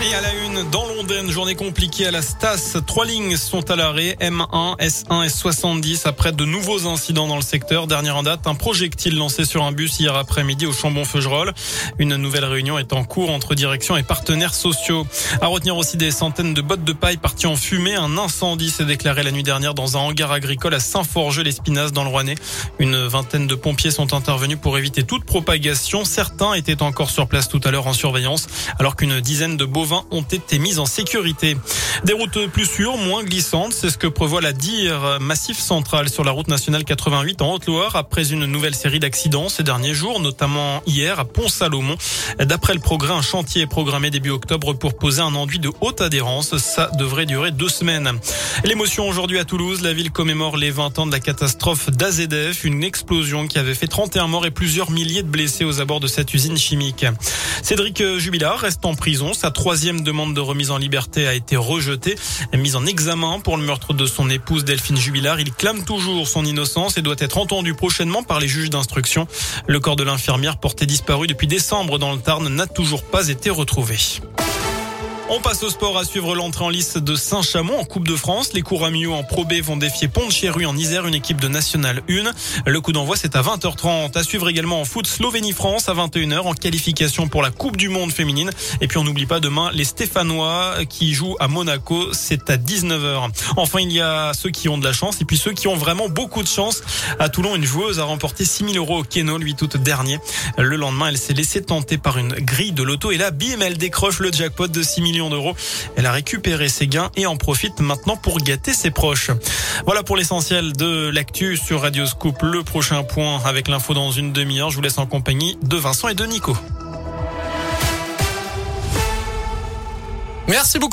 Et à la une, dans Londres, journée compliquée à la Stas. Trois lignes sont à l'arrêt, M1, S1 et 70 après de nouveaux incidents dans le secteur. Dernière en date, un projectile lancé sur un bus hier après-midi au Chambon-Feugerolles. Une nouvelle réunion est en cours entre direction et partenaires sociaux. À retenir aussi des centaines de bottes de paille parties en fumée. Un incendie s'est déclaré la nuit dernière dans un hangar agricole à Saint-Forgeux-l'Espinasse dans le Rouennais. Une vingtaine de pompiers sont intervenus pour éviter toute propagation. Certains étaient encore sur place tout à l'heure en surveillance alors qu'une dizaine de beaux ont été mises en sécurité. Des routes plus sûres, moins glissantes, c'est ce que prévoit la DIR Massif Central sur la route nationale 88 en Haute-Loire après une nouvelle série d'accidents ces derniers jours, notamment hier à Pont-Salomon. D'après le progrès, un chantier est programmé début octobre pour poser un enduit de haute adhérence. Ça devrait durer deux semaines. L'émotion aujourd'hui à Toulouse, la ville commémore les 20 ans de la catastrophe d'AZF, une explosion qui avait fait 31 morts et plusieurs milliers de blessés aux abords de cette usine chimique. Cédric Jubilard reste en prison, sa troisième troisième demande de remise en liberté a été rejetée. Mise en examen pour le meurtre de son épouse Delphine Jubilard, il clame toujours son innocence et doit être entendu prochainement par les juges d'instruction. Le corps de l'infirmière porté disparu depuis décembre dans le Tarn n'a toujours pas été retrouvé. On passe au sport à suivre l'entrée en liste de Saint-Chamond en Coupe de France. Les Couramiaux en Pro B vont défier Pont-de-Chéru en Isère, une équipe de National 1. Le coup d'envoi, c'est à 20h30. À suivre également en foot Slovénie-France à 21h en qualification pour la Coupe du Monde féminine. Et puis on n'oublie pas demain les Stéphanois qui jouent à Monaco. C'est à 19h. Enfin, il y a ceux qui ont de la chance et puis ceux qui ont vraiment beaucoup de chance. À Toulon, une joueuse a remporté 6000 euros au Keno, lui, tout dernier. Le lendemain, elle s'est laissée tenter par une grille de loto et là, bim, elle décroche le jackpot de 6 d'euros. Elle a récupéré ses gains et en profite maintenant pour gâter ses proches. Voilà pour l'essentiel de l'actu sur Radio Scoop. Le prochain point avec l'info dans une demi-heure. Je vous laisse en compagnie de Vincent et de Nico. Merci beaucoup.